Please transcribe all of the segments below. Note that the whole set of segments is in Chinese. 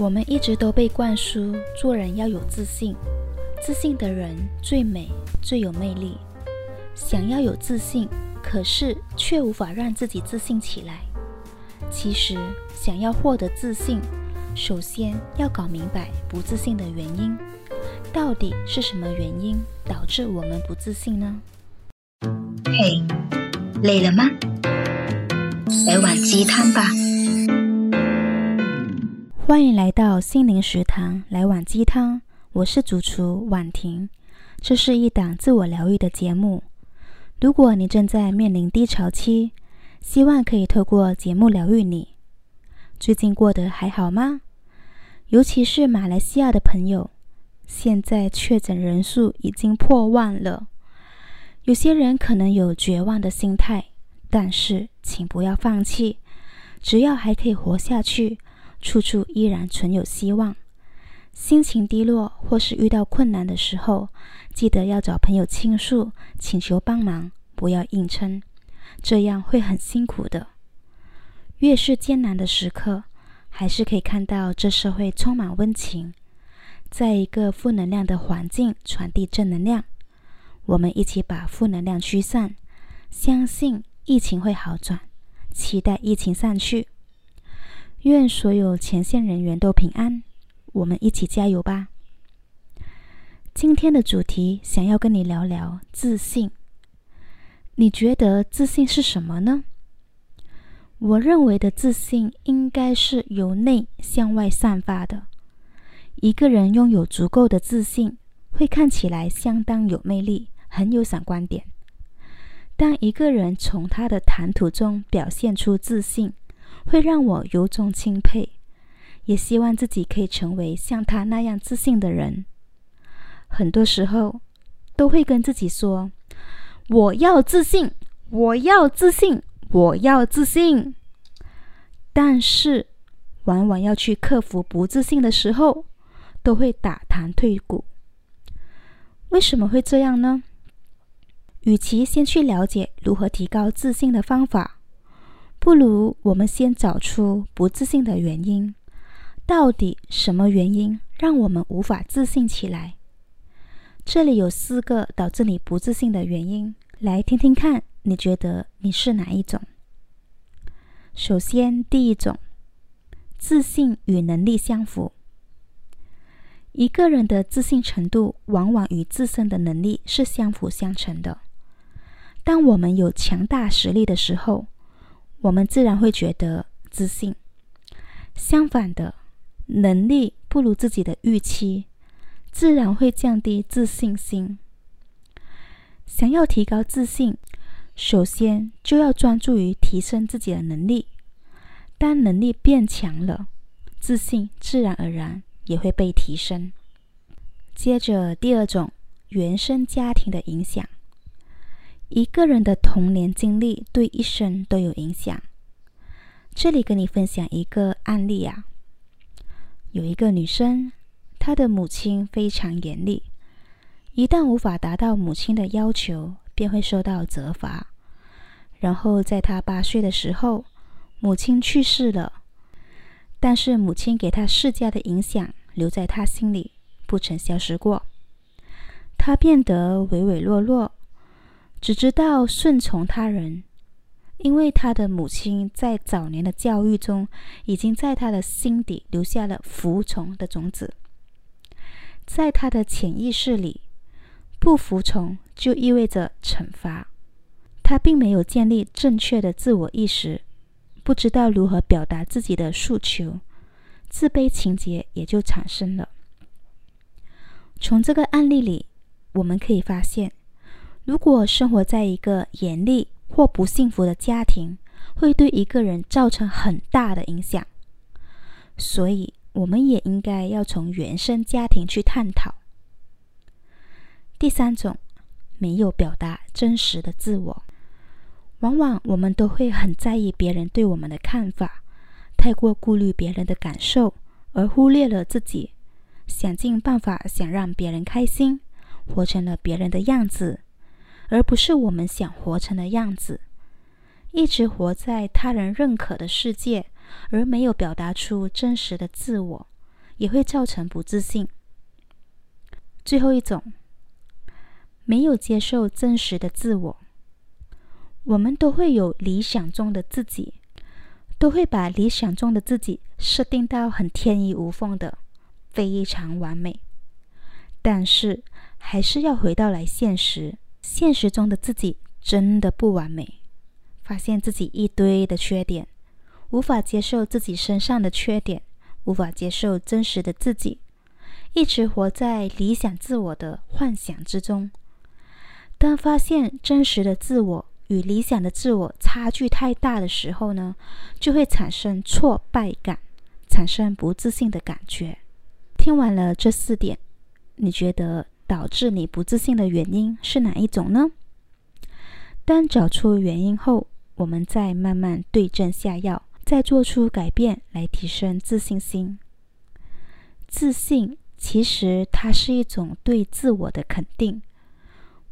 我们一直都被灌输做人要有自信，自信的人最美、最有魅力。想要有自信，可是却无法让自己自信起来。其实，想要获得自信，首先要搞明白不自信的原因。到底是什么原因导致我们不自信呢？嘿，累了吗？来碗鸡汤吧。欢迎来到心灵食堂，来碗鸡汤。我是主厨婉婷，这是一档自我疗愈的节目。如果你正在面临低潮期，希望可以透过节目疗愈你。最近过得还好吗？尤其是马来西亚的朋友，现在确诊人数已经破万了。有些人可能有绝望的心态，但是请不要放弃，只要还可以活下去。处处依然存有希望。心情低落或是遇到困难的时候，记得要找朋友倾诉，请求帮忙，不要硬撑，这样会很辛苦的。越是艰难的时刻，还是可以看到这社会充满温情，在一个负能量的环境传递正能量。我们一起把负能量驱散，相信疫情会好转，期待疫情散去。愿所有前线人员都平安，我们一起加油吧。今天的主题想要跟你聊聊自信。你觉得自信是什么呢？我认为的自信应该是由内向外散发的。一个人拥有足够的自信，会看起来相当有魅力，很有闪光点。当一个人从他的谈吐中表现出自信，会让我由衷钦佩，也希望自己可以成为像他那样自信的人。很多时候都会跟自己说：“我要自信，我要自信，我要自信。”但是，往往要去克服不自信的时候，都会打弹退鼓。为什么会这样呢？与其先去了解如何提高自信的方法。不如我们先找出不自信的原因，到底什么原因让我们无法自信起来？这里有四个导致你不自信的原因，来听听看，你觉得你是哪一种？首先，第一种，自信与能力相符。一个人的自信程度往往与自身的能力是相辅相成的。当我们有强大实力的时候，我们自然会觉得自信。相反的，能力不如自己的预期，自然会降低自信心。想要提高自信，首先就要专注于提升自己的能力。当能力变强了，自信自然而然也会被提升。接着，第二种，原生家庭的影响。一个人的童年经历对一生都有影响。这里跟你分享一个案例啊，有一个女生，她的母亲非常严厉，一旦无法达到母亲的要求，便会受到责罚。然后在她八岁的时候，母亲去世了，但是母亲给她施加的影响留在她心里，不曾消失过。她变得唯唯诺诺。只知道顺从他人，因为他的母亲在早年的教育中，已经在他的心底留下了服从的种子。在他的潜意识里，不服从就意味着惩罚。他并没有建立正确的自我意识，不知道如何表达自己的诉求，自卑情结也就产生了。从这个案例里，我们可以发现。如果生活在一个严厉或不幸福的家庭，会对一个人造成很大的影响。所以，我们也应该要从原生家庭去探讨。第三种，没有表达真实的自我。往往我们都会很在意别人对我们的看法，太过顾虑别人的感受，而忽略了自己，想尽办法想让别人开心，活成了别人的样子。而不是我们想活成的样子，一直活在他人认可的世界，而没有表达出真实的自我，也会造成不自信。最后一种，没有接受真实的自我。我们都会有理想中的自己，都会把理想中的自己设定到很天衣无缝的，非常完美。但是，还是要回到来现实，现实中的自己真的不完美，发现自己一堆的缺点，无法接受自己身上的缺点，无法接受真实的自己，一直活在理想自我的幻想之中。当发现真实的自我与理想的自我差距太大的时候呢，就会产生挫败感，产生不自信的感觉。听完了这四点，你觉得导致你不自信的原因是哪一种呢？当找出原因后，我们再慢慢对症下药，再做出改变来提升自信心。自信其实它是一种对自我的肯定。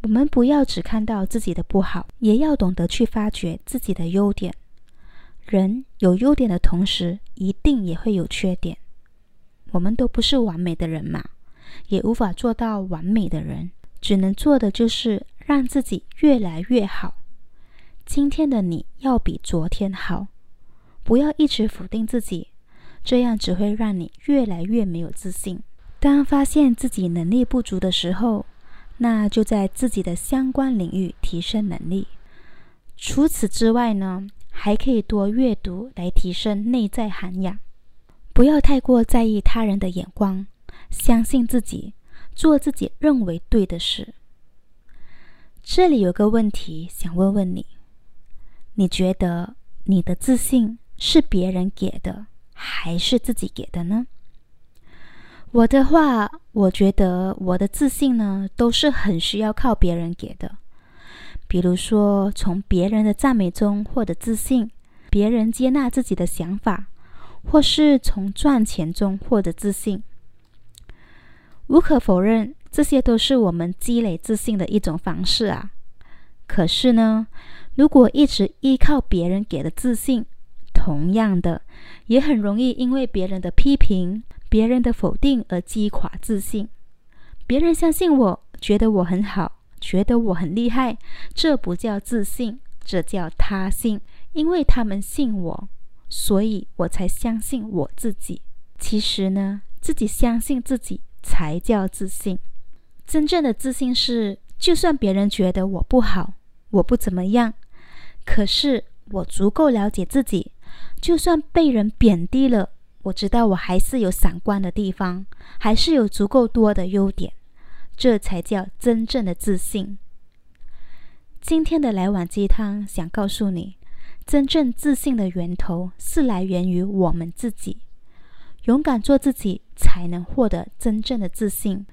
我们不要只看到自己的不好，也要懂得去发掘自己的优点。人有优点的同时，一定也会有缺点。我们都不是完美的人嘛。也无法做到完美的人，只能做的就是让自己越来越好。今天的你要比昨天好，不要一直否定自己，这样只会让你越来越没有自信。当发现自己能力不足的时候，那就在自己的相关领域提升能力。除此之外呢，还可以多阅读来提升内在涵养，不要太过在意他人的眼光。相信自己，做自己认为对的事。这里有个问题想问问你：你觉得你的自信是别人给的，还是自己给的呢？我的话，我觉得我的自信呢，都是很需要靠别人给的。比如说，从别人的赞美中获得自信，别人接纳自己的想法，或是从赚钱中获得自信。无可否认，这些都是我们积累自信的一种方式啊。可是呢，如果一直依靠别人给的自信，同样的，也很容易因为别人的批评、别人的否定而击垮自信。别人相信我，觉得我很好，觉得我很厉害，这不叫自信，这叫他信。因为他们信我，所以我才相信我自己。其实呢，自己相信自己。才叫自信。真正的自信是，就算别人觉得我不好，我不怎么样，可是我足够了解自己。就算被人贬低了，我知道我还是有闪光的地方，还是有足够多的优点。这才叫真正的自信。今天的来碗鸡汤想告诉你，真正自信的源头是来源于我们自己。勇敢做自己，才能获得真正的自信。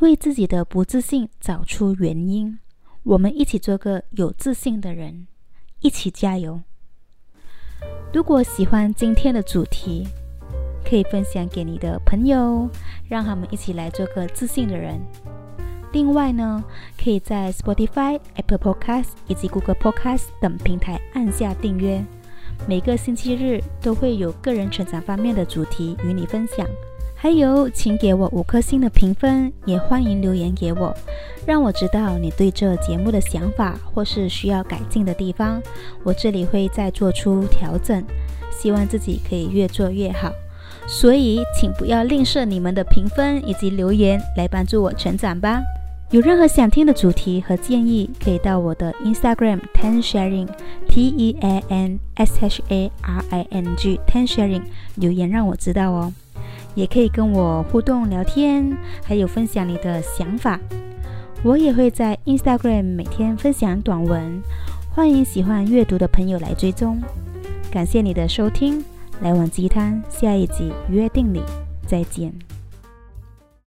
为自己的不自信找出原因。我们一起做个有自信的人，一起加油。如果喜欢今天的主题，可以分享给你的朋友，让他们一起来做个自信的人。另外呢，可以在 Spotify、Apple Podcast 以及 Google Podcast 等平台按下订阅。每个星期日都会有个人成长方面的主题与你分享，还有，请给我五颗星的评分，也欢迎留言给我，让我知道你对这节目的想法或是需要改进的地方，我这里会再做出调整，希望自己可以越做越好，所以请不要吝啬你们的评分以及留言来帮助我成长吧。有任何想听的主题和建议，可以到我的 Instagram Tan Sharing T E A N S H A R I N G Tan Sharing 留言让我知道哦。也可以跟我互动聊天，还有分享你的想法。我也会在 Instagram 每天分享短文，欢迎喜欢阅读的朋友来追踪。感谢你的收听，来碗鸡汤，下一集约定你再见。